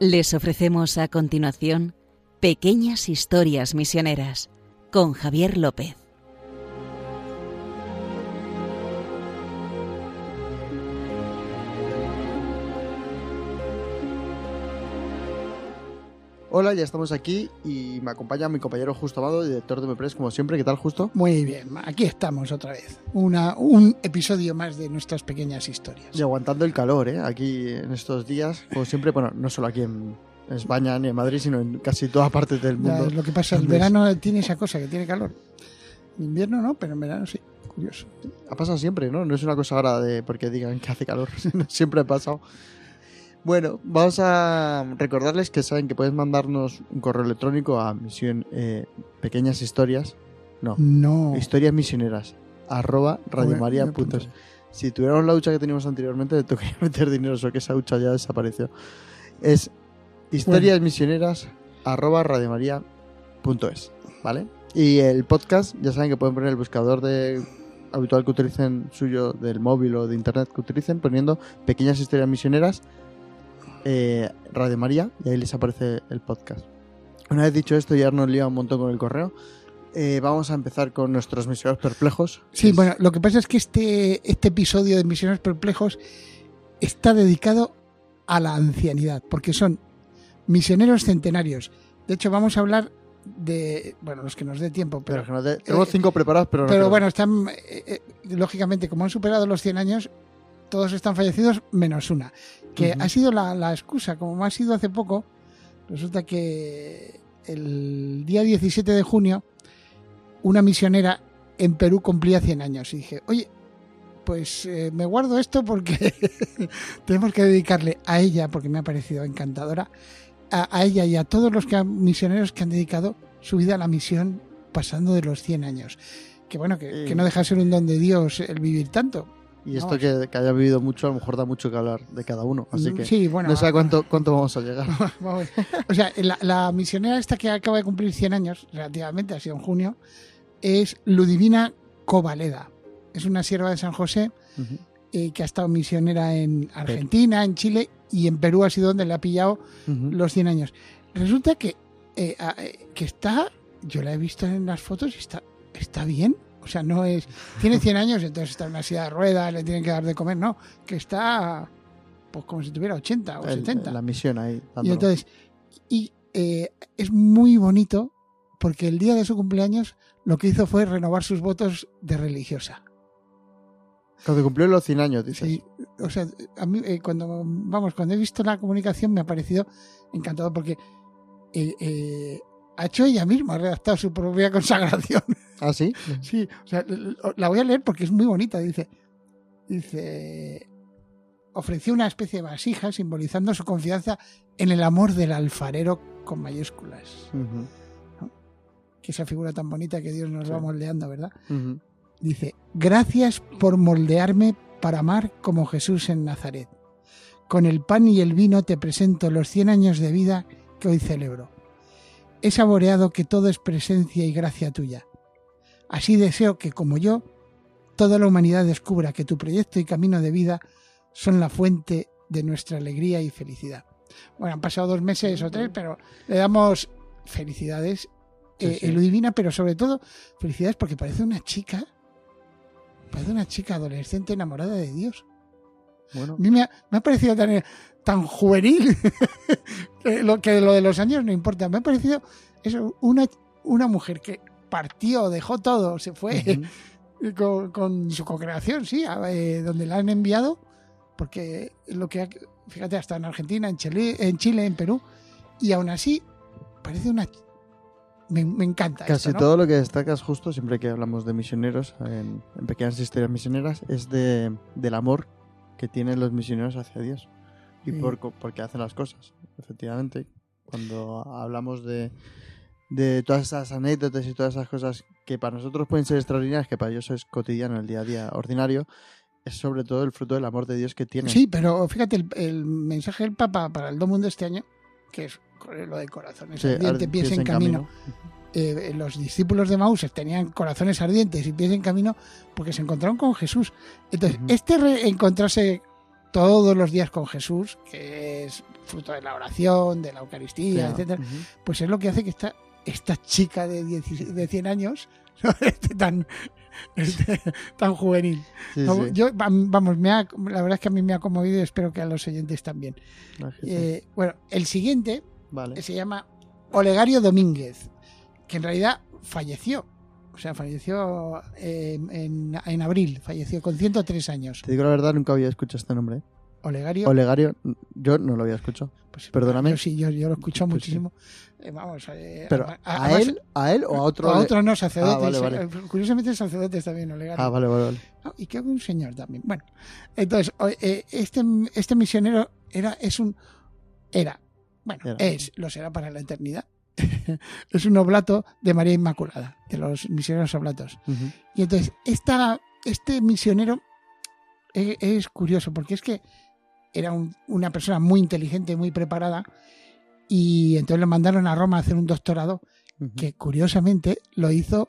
Les ofrecemos a continuación Pequeñas Historias Misioneras con Javier López. Hola, ya estamos aquí y me acompaña mi compañero Justo Amado, director de Mepres, como siempre. ¿Qué tal, Justo? Muy bien, aquí estamos otra vez. Una, un episodio más de nuestras pequeñas historias. Y aguantando el calor, ¿eh? Aquí en estos días, como siempre, bueno, no solo aquí en España ni en Madrid, sino en casi todas partes del mundo. lo que pasa, el verano tiene esa cosa que tiene calor. En invierno no, pero en verano sí. Curioso. Ha pasado siempre, ¿no? No es una cosa ahora de porque digan que hace calor, siempre ha pasado. Bueno, vamos a recordarles que saben que puedes mandarnos un correo electrónico a misión eh, pequeñas historias, no, No. historias misioneras arroba radiomaria.es. Si tuviéramos la hucha que teníamos anteriormente, le tocaría meter dinero, solo que esa hucha ya desapareció. Es historiasmisioneras arroba radiomaria.es, ¿vale? Y el podcast, ya saben que pueden poner el buscador de habitual que utilicen suyo del móvil o de internet que utilicen, poniendo pequeñas historias misioneras eh, Radio María y ahí les aparece el podcast. Una vez dicho esto, ya nos lía un montón con el correo. eh, vamos a empezar con nuestros misioneros perplejos. Sí, Es- bueno, lo que pasa es que este, este episodio de Misioneros Perplejos está dedicado a la ancianidad, porque son misioneros centenarios. De hecho, vamos a hablar de, bueno, los que nos dé tiempo, Pero pero, que no te- tenemos cinco preparados, pero no pero creo- bueno, están, eh, eh, lógicamente, como han superado los 100 años, todos están fallecidos menos una, que ha sido la, la excusa, como ha sido hace poco, resulta que el día 17 de junio, una misionera en Perú cumplía 100 años. Y dije, oye, pues eh, me guardo esto porque tenemos que dedicarle a ella, porque me ha parecido encantadora, a, a ella y a todos los que han- misioneros que han dedicado su vida a la misión pasando de los 100 años. Que bueno, que, que no deja de ser un don de Dios el vivir tanto. Y esto que, que haya vivido mucho, a lo mejor da mucho que hablar de cada uno. Así que sí, bueno, no sé a cuánto, cuánto vamos a llegar. Vamos. O sea, la, la misionera esta que acaba de cumplir 100 años, relativamente, ha sido en junio, es Ludivina Covaleda. Es una sierva de San José eh, que ha estado misionera en Argentina, en Chile y en Perú ha sido donde le ha pillado los 100 años. Resulta que, eh, eh, que está, yo la he visto en las fotos y está, está bien. O sea, no es. Tiene 100 años, entonces está en una silla de ruedas, le tienen que dar de comer. No, que está pues como si tuviera 80 o El- 70. la misión ahí. Y entonces, y eh, es muy bonito porque el día de su cumpleaños lo que hizo fue renovar sus votos de religiosa. Cuando cumplió los 100 años, dices. Sí, o sea, a mí eh, cuando vamos, cuando he visto la comunicación me ha parecido encantado porque eh, eh, ha hecho ella misma, ha redactado su propia consagración. ¿Ah, sí? Sí, o sea, la voy a leer porque es muy bonita. Dice, dice, ofreció una especie de vasija simbolizando su confianza en el amor del alfarero con mayúsculas. Que esa figura tan bonita que Dios nos Sí. va moldeando, ¿verdad? Dice, gracias por moldearme para amar como Jesús en Nazaret. Con el pan y el vino te presento los 100 años de vida que hoy celebro. He saboreado que todo es presencia y gracia tuya. Así deseo que, como yo, toda la humanidad descubra que tu proyecto y camino de vida son la fuente de nuestra alegría y felicidad. Bueno, han pasado dos meses o tres, pero le damos felicidades, Sí, eh, sí. eh, Ludivina, pero sobre todo felicidades porque parece una chica, parece una chica adolescente enamorada de Dios. Bueno, A mí me ha, me ha parecido tan, tan juvenil que, lo, que lo de los años no importa. Me ha parecido eso, una, una mujer que partió, dejó todo, se fue ujú. con, con su co-creación, sí, a- eh, donde la han enviado, porque lo que ha- fíjate, hasta en Argentina, en Chile, en Chile, en Perú, y aún así parece una... Me, me encanta. Casi esto, ¿no? todo lo que destacas justo, siempre que hablamos de misioneros, en, en pequeñas historias misioneras, es de, del amor que tienen los misioneros hacia Dios. Y Sí. por, porque hacen las cosas, efectivamente. Cuando hablamos de, de todas esas anécdotas y todas esas cosas que para nosotros pueden ser extraordinarias, que para ellos es cotidiano, el día a día ordinario, es sobre todo el fruto del amor de Dios que tienen. Sí, pero fíjate, el, el mensaje del Papa para el mundo este año, que es lo de corazones Sí, ardientes, ar- pies en camino. Eh, los discípulos de Maús tenían corazones ardientes y pies en camino porque se encontraron con Jesús. Entonces, Ujú. este re- encontrarse todos los días con Jesús, que es fruto de la oración, de la Eucaristía, Ya, etcétera, pues es lo que hace que esta, esta chica de, 10 de 100 años ¿no? esté tan, esté tan juvenil. Sí, No, sí. Yo, vam- vamos, me ha- la verdad es que a mí me ha conmovido y espero que a los oyentes también. Ah. Eh, bueno, el siguiente vale. se llama Olegario Domínguez, que en realidad falleció. O sea, falleció eh, en, en abril, falleció con 103 años. Te digo la verdad, nunca había escuchado este nombre. ¿eh? Olegario. Olegario, yo no lo había escuchado. pues, perdóname. yo sí, yo, yo lo he escuchado Pues sí. Eh, vamos, eh, Pero, a- ¿a, además- él, ¿a él o a otro? a otros no, sacerdotes. Ah, vale, vale. eh, Curiosamente, sacerdotes también, Olegario. Ah, vale, vale, vale. Ah, y creo que un señor también. Bueno, entonces, este, este misionero era, es un, era, bueno, Era. es, lo será para la eternidad. es un oblato de María Inmaculada, de los misioneros oblatos. Y entonces, esta, este misionero es, es curioso, porque es que era un- una persona muy inteligente, muy preparada, y entonces lo mandaron a Roma a hacer un doctorado que curiosamente lo hizo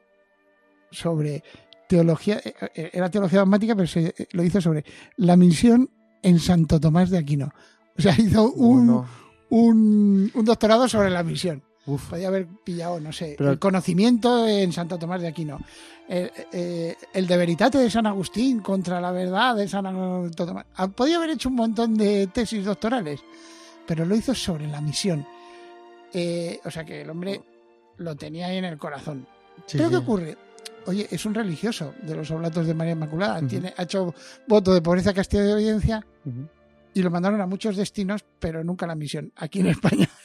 sobre teología, eh, eh, era teología dogmática, pero se, eh, lo hizo sobre la misión en Santo Tomás de Aquino. O sea, hizo un, un, un doctorado sobre la misión. uf. Podía haber pillado, no sé, Pero- el conocimiento en Santo Tomás de Aquino. El, eh, el de Veritate de San Agustín contra la verdad de San Tomás. Ah, Podía haber hecho un montón de tesis doctorales, pero lo hizo sobre la misión. Eh, o sea que el hombre lo tenía ahí en el corazón. Sí, ¿Pero sí. qué ocurre? Oye, es un religioso de los oblatos de María Inmaculada. Tiene, ha hecho voto de pobreza, castidad y obediencia y lo mandaron a muchos destinos, pero nunca a la misión, aquí en España.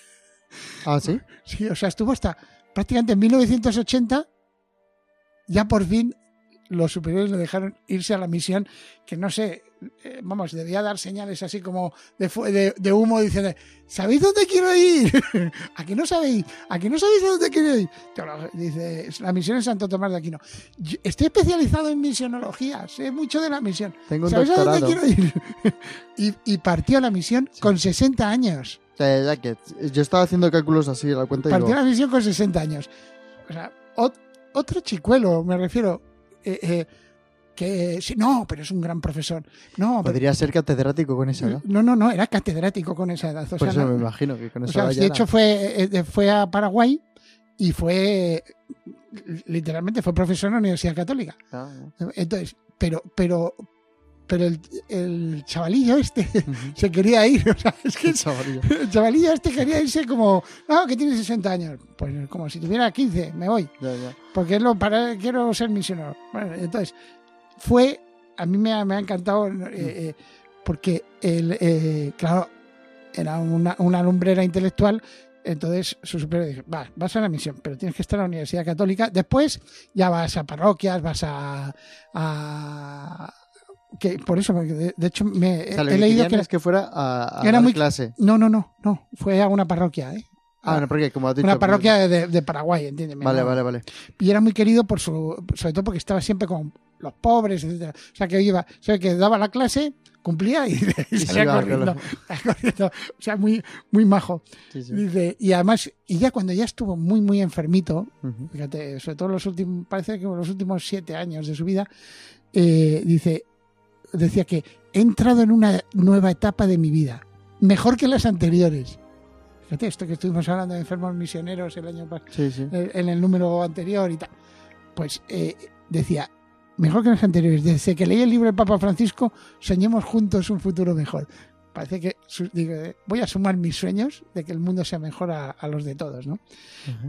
Ah, sí. Sí, o sea, estuvo hasta prácticamente en 1980, ya por fin los superiores le dejaron irse a la misión, que no sé, eh, vamos, debía dar señales así como de, de, de humo diciendo, ¿sabéis dónde quiero ir? ¿A que no sabéis? ¿A que no sabéis dónde quiero ir? Dice, la misión es Santo Tomás de Aquino. Yo estoy especializado en misionología, sé mucho de la misión. Tengo un ¿Sabéis a dónde quiero ir? y, y partió la misión con 60 años. Ya, ya, que yo estaba haciendo cálculos así la cuenta y Partió digo, la misión con 60 años. O sea, ot- otro chicuelo, me refiero. Eh, eh, que sí, no, pero es un gran profesor. No, pero- podría ser catedrático con esa edad. no, no, no, era catedrático con esa edad. O Por sea, eso me imagino que con esa edad de era- hecho fue, eh, fue a Paraguay y fue literalmente fue profesor en la Universidad Católica. Ah, Entonces, pero, pero, pero el, el chavalillo este se quería ir. O sea, es que El chavalillo. el chavalillo este quería irse como, no, que tiene 60 años. Pues como si tuviera 15, me voy. Ya, ya. Porque es lo para, quiero ser misionero. Bueno, entonces, fue, a mí me ha, me ha encantado, eh, eh, porque, el, eh, claro, era una, una lumbrera intelectual, entonces su superior dijo, va, vas a la misión, pero tienes que estar en la Universidad Católica, después ya vas a parroquias, vas a... a- que por eso, porque de, de hecho, me, O sea, lo he leído que... es que fuera a, a era muy- clase. No, no, no, no, fue a una parroquia, ¿eh? Ah, no, porque como has dicho... una parroquia de, de- de Paraguay, entiéndeme. Vale, ¿no? vale, vale. y era muy querido por su sobre todo porque estaba siempre con los pobres etcétera o sea que iba o sea que daba la clase cumplía y, salía corriendo, corriendo. o sea muy muy majo Sí, sí. dice y además y ya cuando ya estuvo muy muy enfermito fíjate sobre todo los últimos parece que los últimos siete años de su vida eh, dice decía que he entrado en una nueva etapa de mi vida mejor que las anteriores fíjate esto que estuvimos hablando de enfermos misioneros el año pasado Sí, sí. eh, en el número anterior y tal. Pues eh, decía, mejor que los anteriores, desde que leí el libro del Papa Francisco, soñemos juntos un futuro mejor. Parece que digo, eh, voy a sumar mis sueños de que el mundo sea mejor a, a los de todos, ¿no?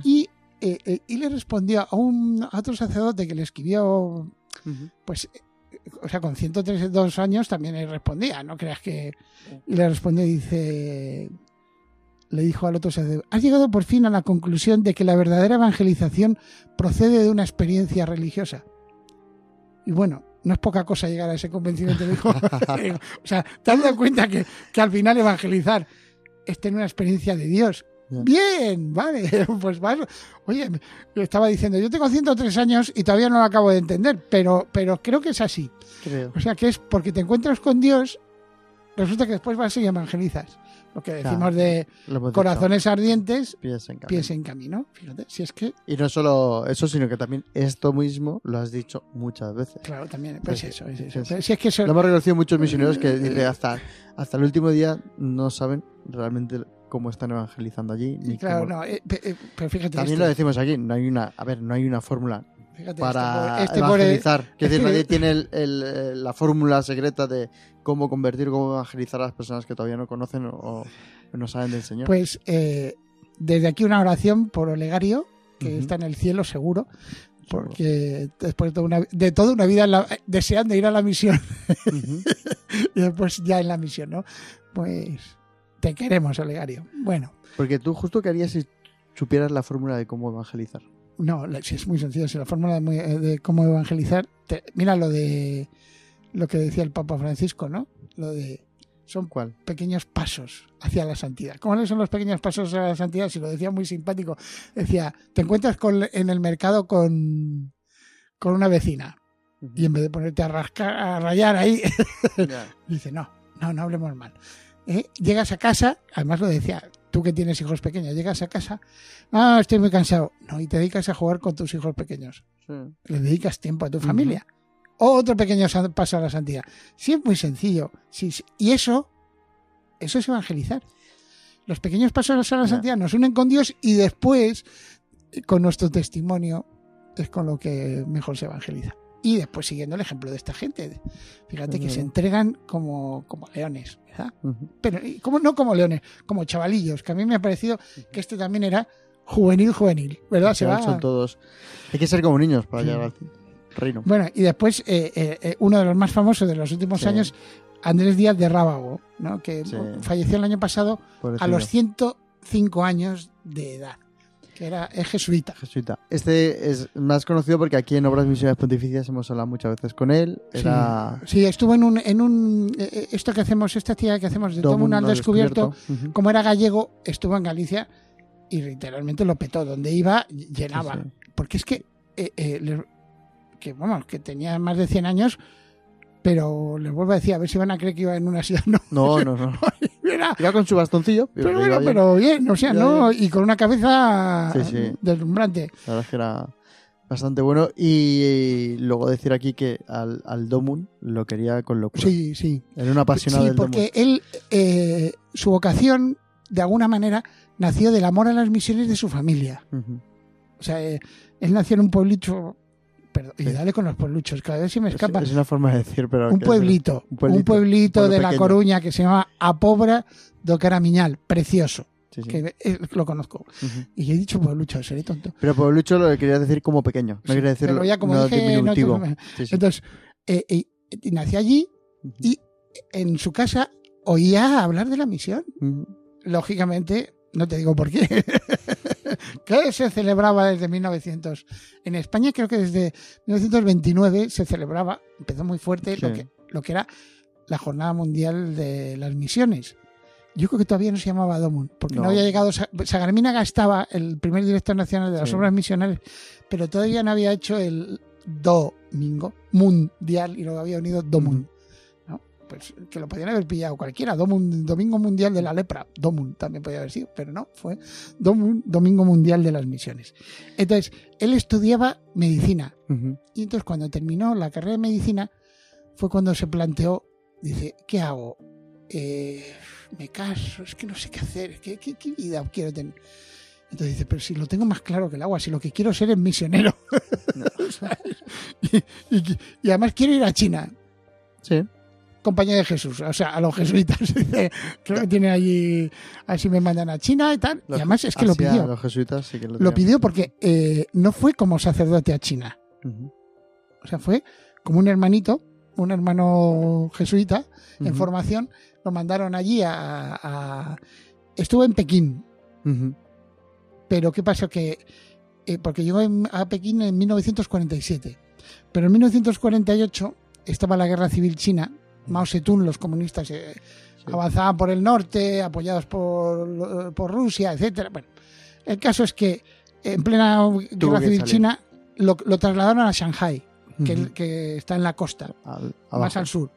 Y, eh, eh, y le respondió a, un, a otro sacerdote que le escribió, pues, o sea, con 132 años también le respondía, no creas que... Y le respondió y dice, le dijo al otro sacerdote, has llegado por fin a la conclusión de que la verdadera evangelización procede de una experiencia religiosa. Y bueno, no es poca cosa llegar a ese convencimiento, dijo. o sea, te has dado cuenta que, que al final evangelizar es tener una experiencia de Dios. Bien, vale, pues vas. Oye, estaba diciendo, yo tengo 103 años y todavía no lo acabo de entender, pero, pero creo que es así. Creo. O sea, que es porque te encuentras con Dios, resulta que después vas y evangelizas. Lo que Claro. decimos de Lo hemos dicho. corazones ardientes, Pies en camino. pies en camino. Fíjate, si es que, Y no solo eso, sino que también esto mismo lo has dicho muchas veces. claro, también, pues Pues, eso, es eso. es- Pero si es que eso, Lo hemos reconocido muchos misioneros que hasta, hasta el último día no saben realmente cómo están evangelizando allí. Ni claro, cómo- no, eh, eh, pero fíjate, También lo decimos aquí, no hay una, a ver, no hay una fórmula fíjate, para este pobre- este pobre- evangelizar. Que decir, nadie tiene el- el, eh, la fórmula secreta de cómo convertir, cómo evangelizar a las personas que todavía no conocen o, o no saben del Señor. Pues eh, desde aquí una oración por Olegario, que está en el cielo seguro, porque después de toda una, de toda una vida en la- deseando ir a la misión y después ya en la misión, ¿no? Pues te queremos, Olegario. Bueno, Porque tú justo qué harías si supieras la fórmula de cómo evangelizar. no, si es muy sencillo, si la fórmula de, eh, de cómo evangelizar, te- mira lo de lo que decía el Papa Francisco, ¿no? Lo de son ¿Cuál? pequeños pasos hacia la santidad. ¿Cómo son los pequeños pasos hacia la santidad? Si lo decía muy simpático. Decía, te encuentras con, en el mercado con, con una vecina y en vez de ponerte a rascar, a rayar ahí, Ya. dice, no, no, no hablemos mal. ¿Eh? Llegas a casa, además lo decía, tú que tienes hijos pequeños, llegas a casa, ah, estoy muy cansado. No, y te dedicas a jugar con tus hijos pequeños. Sí. Le dedicas tiempo a tu familia. Otro pequeño paso a la santidad. Sí, es muy sencillo. Sí, sí. Y eso, eso es evangelizar. Los pequeños pasos a la santidad nos unen con Dios y después, con nuestro testimonio, es con lo que mejor se evangeliza. Y después siguiendo el ejemplo de esta gente. Fíjate que se entregan como, como leones, ¿verdad? Pero como, no como leones, como chavalillos, que a mí me ha parecido que este también era juvenil, juvenil, ¿verdad? Se va, son todos. Hay que ser como niños para Sí. llegar al reino. Bueno, y después eh, eh, eh, uno de los más famosos de los últimos Sí. años, Andrés Díaz de Rábago, ¿no? que Sí. falleció el año pasado a los 105 años de edad, que era es jesuita. Jesuita. Este es más conocido porque aquí en Obras Misiones Pontificias hemos hablado muchas veces con él. Era Sí, estuvo en un, en un eh, eh, esto que hacemos, esta actividad que hacemos de todo mundo al descubierto, como era gallego, estuvo en Galicia y literalmente lo petó, donde iba llenaba, Sí, sí. porque es que eh, eh, que vamos, que tenía más de 100 años, pero les vuelvo a decir, a ver si van a creer que iba en una ciudad, no, No, no, no. Iba con su bastoncillo. Pero bueno, bien. pero bien, o sea, Ya, ¿no? Y con una cabeza Sí, sí. deslumbrante. La verdad es que era bastante bueno. Y luego decir aquí que al, al Domun lo quería con locura. Sí, sí. Era un apasionado Sí, del porque él, eh, su vocación, de alguna manera, nació del amor a las misiones de su familia. O sea, eh, él nació en un pueblito. Perdón, y dale con los puebluchos, cada vez se me Es, escapa. es una forma de decir, pero. un pueblito, un pueblito, un de La. Coruña que se llama Apobra do Caramiñal, precioso, Sí, sí. que eh, lo conozco. Y he dicho pueblucho, seré tonto. Pero pueblucho lo quería decir como pequeño. No quería decir ya como no dije, no, diminutivo. entonces- eh, y nació allí y en su casa oía hablar de la misión. Lógicamente, no te digo por qué, que se celebraba desde 1900. En España creo que desde 1929 se celebraba, empezó muy fuerte lo, que, lo que era la Jornada Mundial de las Misiones. Yo creo que todavía no se llamaba Domun, porque no, No. había llegado. Sa- Sagarminaga estaba el primer director nacional de las Sí. obras misionales, pero todavía no había hecho el Domingo Mundial y lo había unido Domun. Pues que lo podían haber pillado cualquiera. Domun- Domingo Mundial de la Lepra. Domun también podía haber sido, pero no, fue Domun- Domingo Mundial de las Misiones. Entonces, él estudiaba medicina. Y entonces, cuando terminó la carrera de medicina, fue cuando se planteó: dice, ¿qué hago? Eh, me caso, es que no sé qué hacer, ¿qué, qué, qué vida quiero tener? Entonces dice, pero si lo tengo más claro que el agua, si lo que quiero ser es misionero. Y- y además quiero ir a China, Sí. Compañía de Jesús, o sea, a los jesuitas. Creo que tiene allí, a ver si me mandan a China y tal. Los- y además es que lo así pidió. Los jesuitas sí que lo, pidió porque eh, no fue como sacerdote a China. O sea, fue como un hermanito, un hermano jesuita en formación. Lo mandaron allí a, a- Estuvo en Pekín, pero ¿qué pasó? Que, eh, porque llegó en- a Pekín en 1947. Pero en 1948 estaba la guerra civil china. Mao Zedong, los comunistas, eh, Sí. avanzaban por el norte, apoyados por, por Rusia, etcétera. Bueno, el caso es que en plena Tuvo guerra civil china lo, lo trasladaron a Shanghai, que, está en la costa, Al- más al sur.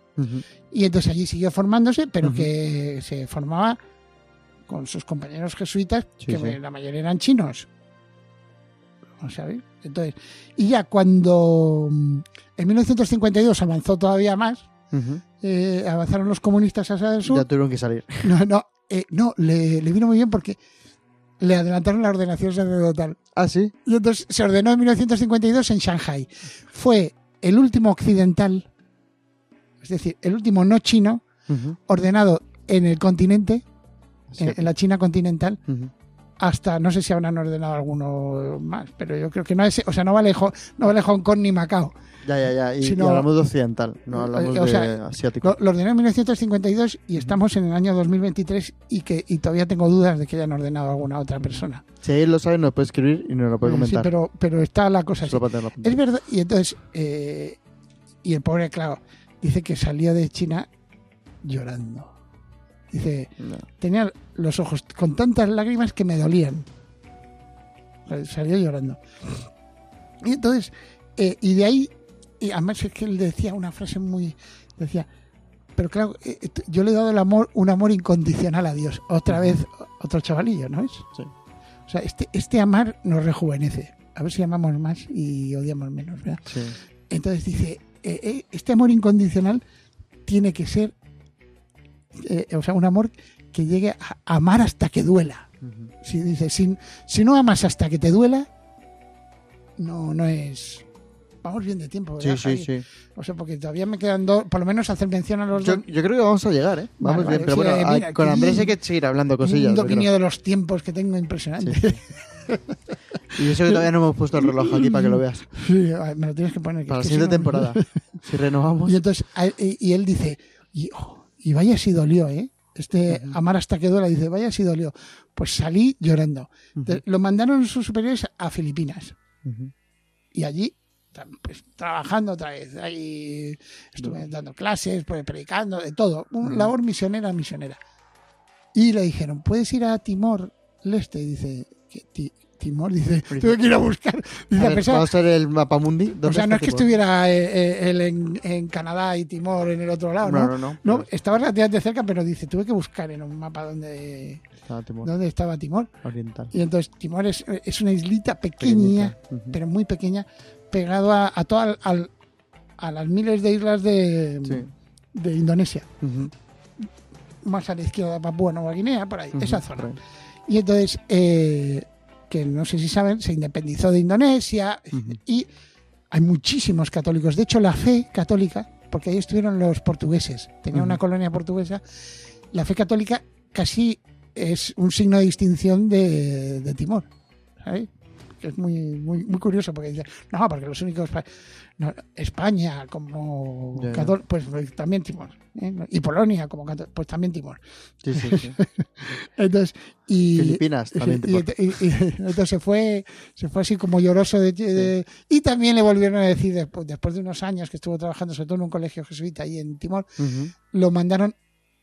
Y entonces allí siguió formándose, pero que se formaba con sus compañeros jesuitas, Sí, que sí. la mayoría eran chinos. Entonces, y ya cuando mm, en 1952 avanzó todavía más, Eh, avanzaron los comunistas hacia el sur. Ya tuvieron que salir. No, no, eh, no le, le vino muy bien porque le adelantaron la ordenación sacerdotal. Ah, sí. Y entonces se ordenó en 1952 en Shanghai. Fue el último occidental, es decir, el último no chino, ordenado en el continente, Sí. en, en la China continental, hasta no sé si habrán ordenado alguno más, pero yo creo que no es, o sea, no vale, no vale Hong Kong ni Macao. Ya, ya, ya. Y, Si y hablamos de occidental, no hablamos o de sea, asiático. Lo, lo ordenó en 1952 y estamos en el año 2023 y que y todavía tengo dudas de que hayan ordenado a alguna otra persona. Si él lo sabe, nos puede escribir y nos lo puede Eh, Sí, comentar. pero, pero está la cosa así. Es verdad, y entonces, eh, y el pobre, claro, dice que salió de China llorando. Dice, No. tenía los ojos con tantas lágrimas que me dolían. Salió llorando. Y entonces, eh, y de ahí, y además es que él decía una frase muy, decía, pero claro, eh, eh, yo le he dado el amor, un amor incondicional a Dios. Otra vez, otro chavalillo, ¿no es? Sí. O sea, este, este amar nos rejuvenece. A ver si amamos más y odiamos menos, ¿verdad? Sí. Entonces dice, eh, este amor incondicional tiene que ser, eh, o sea, un amor que llegue a amar hasta que duela. Si dice, si, si no amas hasta que te duela, no, no es. Vamos bien de tiempo, Sí, ¿verdad? sí, Javi? sí. O sea, porque todavía me quedan dos, por lo menos hacer mención a los Yo, dos. yo creo que vamos a llegar, ¿eh? Vamos Vale, bien. vale, Pero sí, bueno, eh, mira, con Andrés hay que seguir hablando cosillas. un dominio de los tiempos que tengo impresionante. Sí. Y eso que todavía no hemos puesto el reloj aquí para que lo veas. Sí, me lo tienes que poner. Para la siguiente si no- temporada. Si renovamos. Y entonces, y, él dice, y, oh, y vaya si dolió, ¿eh? Este amar hasta que duela, dice, vaya si dolió. Pues salí llorando. Lo mandaron sus superiores a Filipinas. Y allí, trabajando otra vez. Ahí estuve dando clases, pues, predicando, de todo. Una Ujú. labor misionera, misionera. Y le dijeron, ¿puedes ir a Timor Leste? Y dice. Ti- Timor, dice, tuve que ir a buscar. Dice, A ver, pesar- vamos a ver el mapa mundi. o ¿Dónde sea, no es que Timor? estuviera eh, eh, él en, en Canadá y Timor en el otro lado, No, ¿no? no, no. No, estaba relativamente cerca, pero dice, tuve que buscar en un mapa dónde, Estaba Timor dónde estaba Timor. Oriental. Y entonces Timor es, es una islita pequeña, pero muy pequeña, pegado a, a, toda- al- a las miles de islas de, Sí. de Indonesia. Más a la izquierda, Papúa Nueva Guinea, por ahí, esa zona. Y entonces, eh, que no sé si saben, se independizó de Indonesia Ujú. y hay muchísimos católicos. De hecho, la fe católica, porque ahí estuvieron los portugueses, tenía una colonia portuguesa, la fe católica casi es un signo de distinción de, de Timor. ¿sabes? Que es muy, muy, muy curioso porque dice, no, porque los únicos... no, España como cató- pues también Timor. ¿eh? Y Polonia como cató- pues también Timor. Sí, sí, sí. Entonces, y, Filipinas también. y, Timor. y- y- entonces se fue, se fue así como lloroso de, de- y también le volvieron a decir después, después de unos años que estuvo trabajando sobre todo en un colegio jesuita ahí en Timor, lo mandaron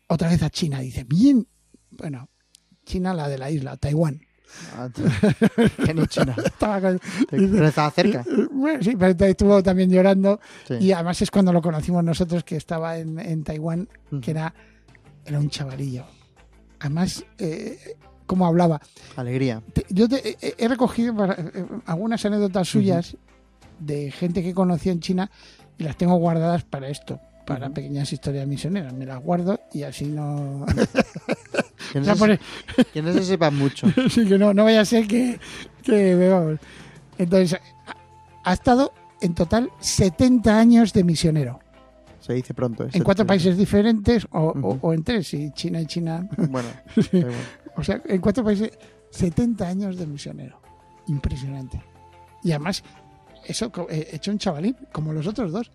otra vez a China. Dice, bien, bueno, China la de la isla, Taiwán. Ah. Estaba con- Pero estaba cerca. Bueno, sí, pero estuvo también llorando Sí. y además es cuando lo conocimos nosotros que estaba en, en Taiwán, que era, era un chavalillo. Además, eh, como hablaba, Alegría. Te- yo te- he- he recogido para- eh, algunas anécdotas suyas de gente que conocí en China y las tengo guardadas para esto, para pequeñas historias misioneras. Me las guardo y así no. Que no, se, que no se sepa mucho. sí, que no, no vaya a ser que, que vamos. Entonces, ha, estado en total 70 años de misionero. Se dice pronto. ¿eh? En cuatro Se- países diferentes o, o- en tres, y China y China. Bueno, igual. O sea, en cuatro países, 70 años de misionero. Impresionante. Y además, eso eh, hecho un chavalín, como los otros dos.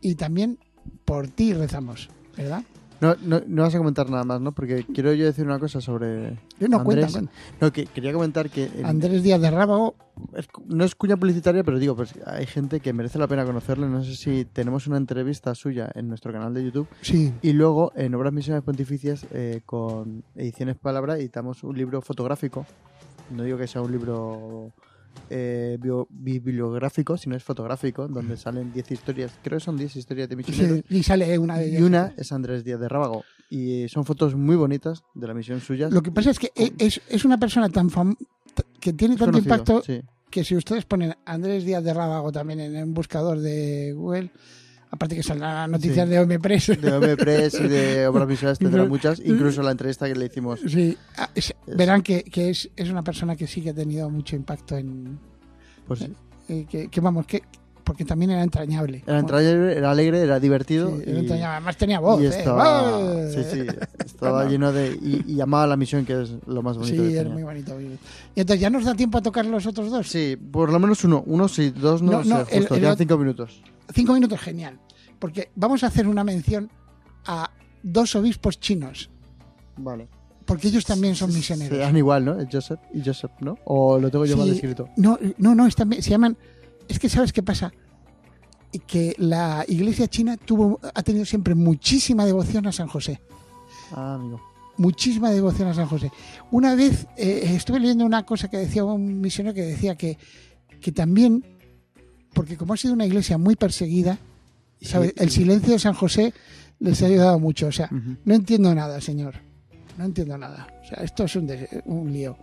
Y también por ti rezamos, ¿verdad? No, no, no vas a comentar nada más, ¿no? Porque quiero yo decir una cosa sobre. No, Andrés. cuenta. No, que quería comentar que. Andrés Díaz de Rábago, es no es cuña publicitaria, pero digo, pues hay gente que merece la pena conocerle. No sé si tenemos una entrevista suya en nuestro canal de YouTube. sí. Y luego en Obras Misiones Pontificias, eh, con Ediciones Palabra, editamos un libro fotográfico. No digo que sea un libro eh, bio- bibliográfico, si no es fotográfico, donde salen 10 historias, creo que son 10 historias de misioneros. Sí, y sale una de Y ellas. una es Andrés Díaz de Rábago. Y son fotos muy bonitas de la misión suya. Lo que pasa es que e- es, es una persona tan fam que tiene tanto Conocido, impacto sí. que si ustedes ponen Andrés Díaz de Rábago también en un buscador de Google, aparte que saldrán noticias Sí. de OM Press. De OM Press y de obras visuales tendrá Pero- muchas, incluso la entrevista que le hicimos. Sí, ah, es- verán que, que es, es una persona que sí que ha tenido mucho impacto en... Pues sí. eh, que, que vamos, que porque también era entrañable. Era entrañable, era alegre, era divertido. Sí, era y- entrañable. Además tenía voz. y ¿eh? estaba, sí, sí, estaba lleno de. Y, y amaba la misión, que es lo más bonito. Sí, tenía. muy bonito. Y entonces, ¿ya nos da tiempo a tocar los otros dos? Sí, por lo menos uno. Uno sí, dos no, No, no, sé, justo, el cinco minutos. Cinco minutos, genial. Porque vamos a hacer una mención a dos obispos chinos. Vale. Porque ellos también son Se misioneros. dan igual, ¿no? Joseph y Joseph, ¿no? O lo tengo yo mal escrito. No, no, no, están se llaman. Es que sabes qué pasa, Y que la Iglesia china tuvo, ha tenido siempre muchísima devoción a San José, Ah, amigo. muchísima devoción a San José. Una vez eh, estuve leyendo una cosa que decía un misionero que decía que, que también, porque como ha sido una iglesia muy perseguida, el silencio de San José les ha ayudado mucho. O sea, no entiendo nada, señor. No entiendo nada. O sea, esto es un, un lío.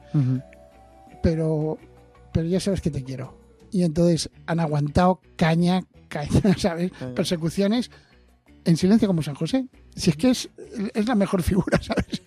pero pero ya sabes que te quiero. Y entonces han aguantado caña, caña, ¿sabes? Caña. Persecuciones en silencio como San José. Si es que es, es la mejor figura, ¿sabes?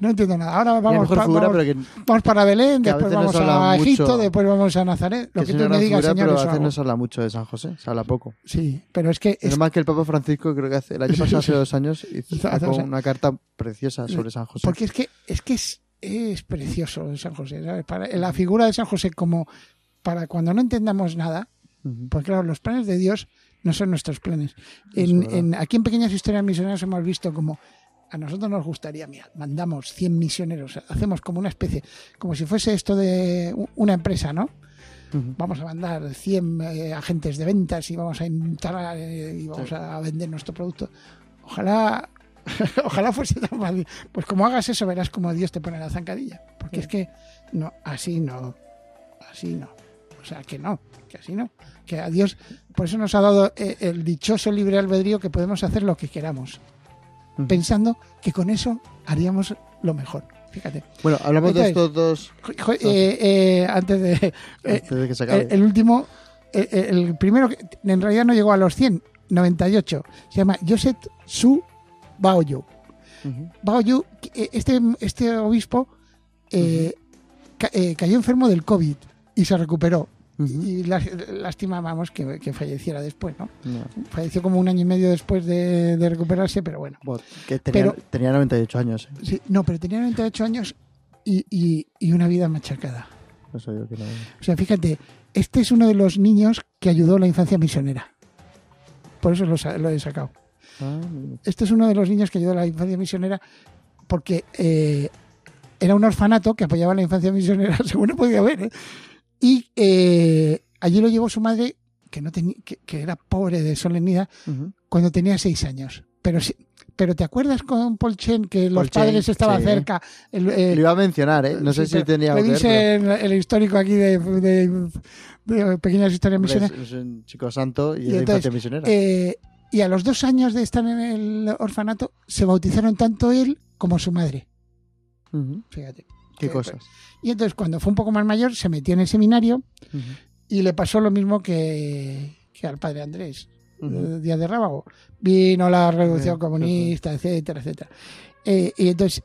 No entiendo nada. Ahora vamos, mejor pa- figura, vamos- que, vamos para Belén, a después vamos a Egipto, mucho. después vamos a Nazaret. Lo que tú me digas, señor, pero a eso veces hago. no se habla mucho de San José, se habla poco. Sí, pero es que Es más que el Papa Francisco, creo que hace, el año pasado, hace dos años, hizo sacó una carta preciosa sobre San José. porque es que es que es, es precioso San José. ¿sabes? Para, la figura de San José como para cuando no entendamos nada. Porque claro, los planes de Dios no son nuestros planes. En, en- aquí en Pequeñas Historias Misioneras hemos visto como a nosotros nos gustaría, mira, mandamos 100 misioneros, hacemos como una especie, como si fuese esto de una empresa, ¿no? Vamos a mandar 100 eh, agentes de ventas y vamos a entrar eh, y vamos a vender nuestro producto. Ojalá, ojalá fuese tan fácil. Pues como hagas eso, verás como Dios te pone la zancadilla. Porque es que no, así no, así no. O sea, que no, que así no. Que a Dios, por eso nos ha dado eh, el dichoso libre albedrío que podemos hacer lo que queramos, pensando que con eso haríamos lo mejor. Fíjate. Bueno, hablamos de estos dos eh, eh, antes de. eh, antes de que se acabe. el, último, el, el primero que en realidad no llegó a los 100, 98. Se llama Joseph Su Baoyu. Ujú. Baoyu, eh, este, este obispo ca- cayó enfermo del COVID y se recuperó. Y lá- lástima, vamos, que, que falleciera después, ¿no? No. Falleció como un año y medio después de, de recuperarse, pero bueno. Que tenía, Pero- tenía 98 años. ¿eh? Sí, no, pero tenía 98 años y, y- y una vida machacada. Eso digo que no. O sea, fíjate, este es uno de los niños que ayudó a la infancia misionera. Por eso lo, lo he sacado. Ah. Este es uno de los niños que ayudó a la infancia misionera porque eh, era un orfanato que apoyaba a la infancia misionera, según he podido ver. ¿eh? Y eh, allí lo llevó su madre, que, no tenía, que, que era pobre de solemnidad, Ujú. cuando tenía seis años. Pero sí, pero ¿te acuerdas con Paul Chen que los padres estaban sí. cerca? El- eh, Lo iba a mencionar, ¿eh? No sé si tenía le dice el, el histórico aquí de, de- de pequeñas historias misioneras. es, un chico santo y, Y entonces, misionera. Eh, y a los dos años de estar en el orfanato, se bautizaron tanto él como su madre. Fíjate. Qué que- cosas. Y entonces, cuando fue un poco más mayor, se metió en el seminario y le pasó lo mismo que, que al padre Andrés, eh, Díaz de Rábago. Vino la revolución Sí, comunista, etcétera, etcétera. Eh, y entonces,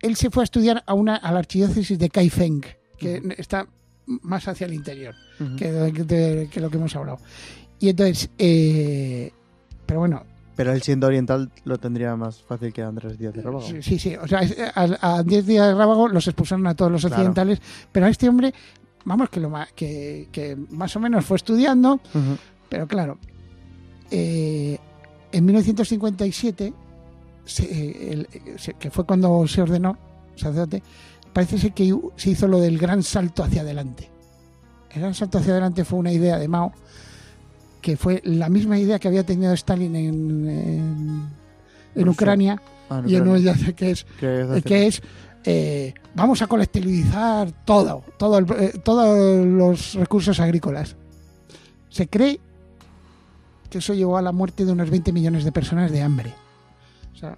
él se fue a estudiar a, una, a la archidiócesis de Kaifeng, que está más hacia el interior. Que, de- que lo que hemos hablado. Y entonces, eh, pero bueno, Pero él siendo oriental lo tendría más fácil que Andrés Díaz de Rábago. sí, sí, sí, o sea, es- a, a 10 días de Rábago los expulsaron a todos los Claro. occidentales, pero a este hombre, vamos, que, lo, que, que más o menos fue estudiando, pero claro, eh, en 1957, se- eh, el- eh, se- que fue cuando se ordenó sacerdote, parece ser que se hizo lo del gran salto hacia adelante. El gran salto hacia adelante fue una idea de Mao, que fue la misma idea que había tenido Stalin en, en. Ucrania Ah, no, y en. Ucrania, que es, que es eh, vamos a colectivizar todo, todo el- eh, todos los recursos agrícolas. Se cree que eso llevó a la muerte de unos 20 millones de personas de hambre. O sea,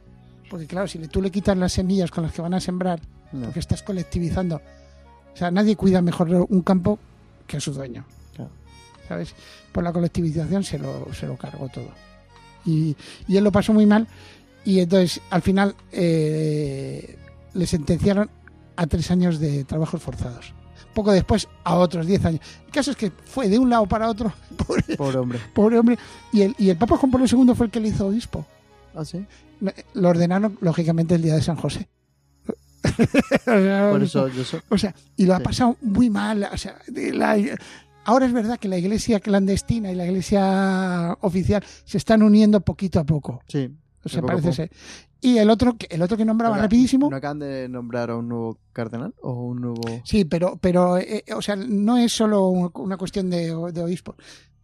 porque claro, si tú le quitas las semillas con las que van a sembrar, No. porque estás colectivizando, o sea, nadie cuida mejor un campo que a su dueño. ¿Sabes? Por la colectivización se lo, se lo cargó todo. Y, y él lo pasó muy mal y entonces al final eh, le sentenciaron a tres años de trabajos forzados. Poco después a otros diez años. El caso es que fue de un lado para otro, pobre, Pobre hombre. pobre hombre. Y el, y el Papa Juan Pablo II fue el que le hizo obispo. Ah, sí. Lo ordenaron, lógicamente, el día de San José. Por eso yo soy. o sea, y lo ha Sí. pasado muy mal. O sea, la- ahora es verdad que la iglesia clandestina y la iglesia oficial se están uniendo poquito a poco. Sí. O sea, parece ser. Y el otro, que- el otro que nombraba Ahora, rapidísimo. ¿No acaban de nombrar a un nuevo cardenal o un nuevo...? Sí, pero, pero eh, o sea, no es solo una cuestión de, de obispo.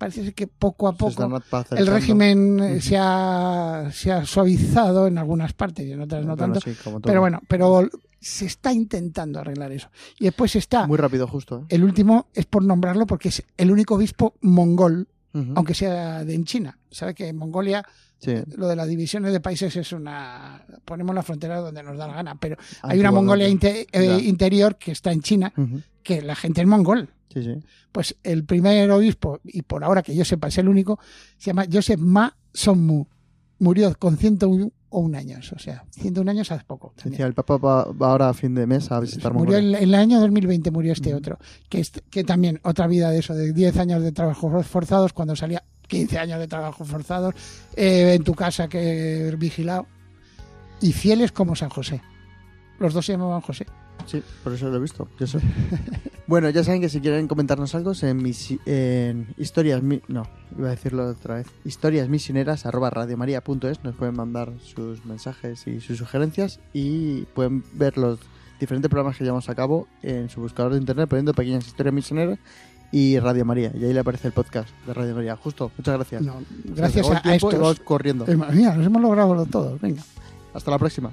Parece ser que poco a poco el régimen eh, se, ha, se ha suavizado en algunas partes y en otras no Bueno, tanto. sí. Pero bueno, pero se está intentando arreglar eso. Y después está Muy rápido, justo. ¿eh? el último, es por nombrarlo porque es el único obispo mongol, aunque sea de en China. Sabe que en Mongolia Sí. lo de las divisiones de países es una. Ponemos la frontera donde nos da la gana, pero hay una Mongolia eh, interior que está en China, que la gente es mongol. Sí, sí. Pues el primer obispo, y por ahora que yo sepa es el único, se llama Joseph Ma Sonmu. Murió con 101 años, o sea, 101 años hace poco. Decía, el Papa va, va ahora a fin de mes a visitar Murió Mongolia. en, en el año 2020, murió este otro, que, es- que también otra vida de eso, de 10 años de trabajos forzados, cuando salía 15 años de trabajos forzados, eh, en tu casa que vigilado, y fieles como San José. Los dos se llamaban José. Sí, por eso lo he visto. Yo sé. bueno, ya saben que si quieren comentarnos algo en, mis, en historias... No, iba a decirlo otra vez. Historiasmisioneras arroba radiomaria.es nos pueden mandar sus mensajes y sus sugerencias y pueden ver los diferentes programas que llevamos a cabo en su buscador de internet poniendo pequeñas historias misioneras y Radio María. Y ahí le aparece el podcast de Radio María. Justo, muchas gracias. No, gracias a, a estos. corriendo. Eh, mira, nos hemos logrado todos. Venga. Hasta la próxima.